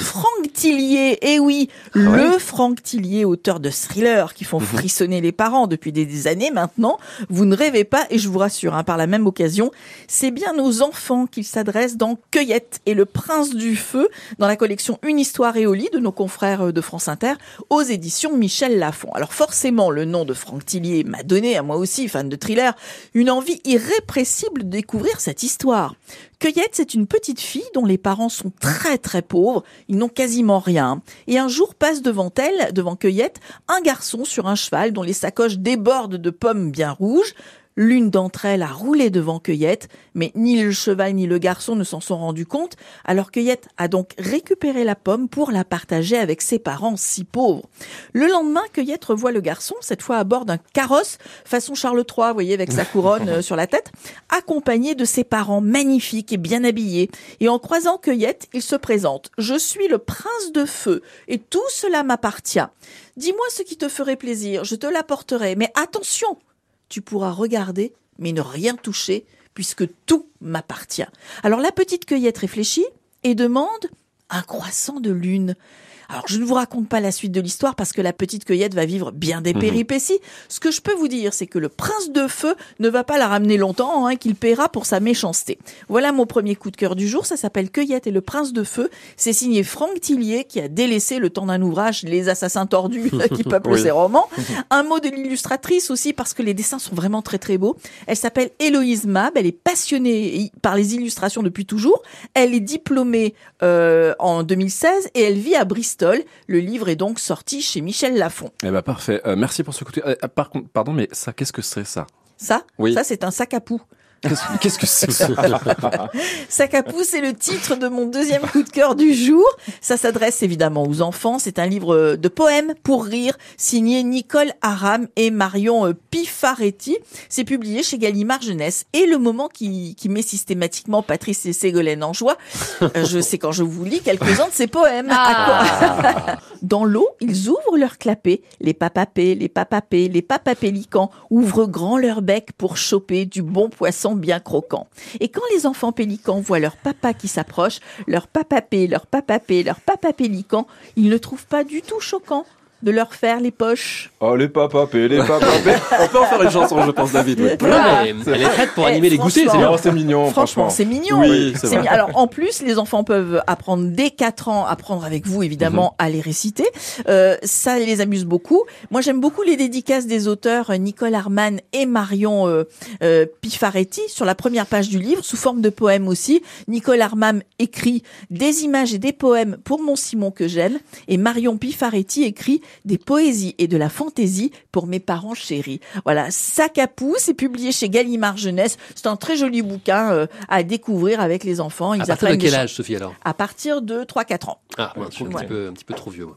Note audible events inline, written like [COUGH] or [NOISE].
Franck Tillier, eh oui, le Franck Tillier, auteur de thrillers qui font frissonner les parents depuis des, années maintenant. Vous ne rêvez pas, et je vous rassure, hein, par la même occasion, c'est bien aux enfants qu'il s'adresse dans Cueillette et le Prince du Feu, dans la collection Une histoire et au lit de nos confrères de France Inter, aux éditions Michel Lafon. Alors forcément, le nom de Franck Tillier m'a donné, à moi aussi, fan de thriller, une envie irrépressible de découvrir cette histoire. Cueillette, c'est une petite fille dont les parents sont très très pauvres, ils n'ont quasiment rien. Et un jour passe devant elle, devant Cueillette, un garçon sur un cheval dont les sacoches débordent de pommes bien rouges. L'une d'entre elles a roulé devant Cueillette, mais ni le cheval ni le garçon ne s'en sont rendus compte, alors Cueillette a donc récupéré la pomme pour la partager avec ses parents si pauvres. Le lendemain, Cueillette revoit le garçon, cette fois à bord d'un carrosse façon Charles III, vous voyez, avec sa couronne euh, [LAUGHS] sur la tête, accompagné de ses parents magnifiques et bien habillés. Et en croisant Cueillette, il se présente. Je suis le prince de feu, et tout cela m'appartient. Dis-moi ce qui te ferait plaisir, je te l'apporterai, mais attention, tu pourras regarder, mais ne rien toucher, puisque tout m'appartient. Alors la petite cueillette réfléchit et demande un croissant de lune. Alors, je ne vous raconte pas la suite de l'histoire parce que la petite cueillette va vivre bien des mhm. péripéties. Ce que je peux vous dire, c'est que le prince de feu ne va pas la ramener longtemps, hein, qu'il paiera pour sa méchanceté. Voilà mon premier coup de cœur du jour. Ça s'appelle Cueillette et le prince de feu. C'est signé Franck Tillier qui a délaissé le temps d'un ouvrage Les assassins tordus [LAUGHS] qui peuplent ses romans. [LAUGHS] Un mot de l'illustratrice aussi parce que les dessins sont vraiment très très beaux. Elle s'appelle Héloïse Mab. Elle est passionnée par les illustrations depuis toujours. Elle est diplômée euh, en 2016 et elle vit à Bristol le livre est donc sorti chez Michel Lafon. Eh ben parfait. Euh, merci pour ce coup de... Euh, par contre, pardon, mais ça, qu'est-ce que c'est ça? Ça? Oui. Ça, c'est un sac à poux. Qu'est-ce que c'est [LAUGHS] Sac à pouce, c'est le titre de mon deuxième coup de cœur du jour. Ça s'adresse évidemment aux enfants. C'est un livre de poèmes pour rire, signé Nicole Aram et Marion euh, Pifaretti. C'est publié chez Gallimard Jeunesse. Et le moment qui, qui met systématiquement Patrice et Ségolène en joie, euh, je sais quand je vous lis quelques-uns de ces poèmes. Ah. [LAUGHS] Dans l'eau, ils ouvrent leur clapet. Les papapés, les papapés, les papapélicans ouvrent grand leur bec pour choper du bon poisson bien croquants. Et quand les enfants pélicans voient leur papa qui s'approche, leur papapé, leur papapé, leur papa pélican, ils ne trouvent pas du tout choquant de leur faire les poches. Oh, les papapés, les papapés. [LAUGHS] On peut en faire une chanson, je pense, David. elle est prête pour animer les goûters. C'est mignon, franchement. c'est mignon. Oui, Alors, en plus, les enfants peuvent apprendre dès 4 ans, apprendre avec vous, évidemment, mhm. à les réciter. Euh, ça les amuse beaucoup. Moi, j'aime beaucoup les dédicaces des auteurs Nicole Arman et Marion euh, euh, Pifaretti sur la première page du livre, sous forme de poèmes aussi. Nicole Arman écrit des images et des poèmes pour mon Simon que j'aime. Et Marion Pifaretti écrit des poésies et de la fantaisie pour mes parents chéris. Voilà, Sac à pouce est publié chez Gallimard Jeunesse. C'est un très joli bouquin euh, à découvrir avec les enfants. Ils à partir de quel âge, Sophie, alors? À partir de 3-4 ans. Ah, je suis un, petit peu, un petit peu trop vieux, moi.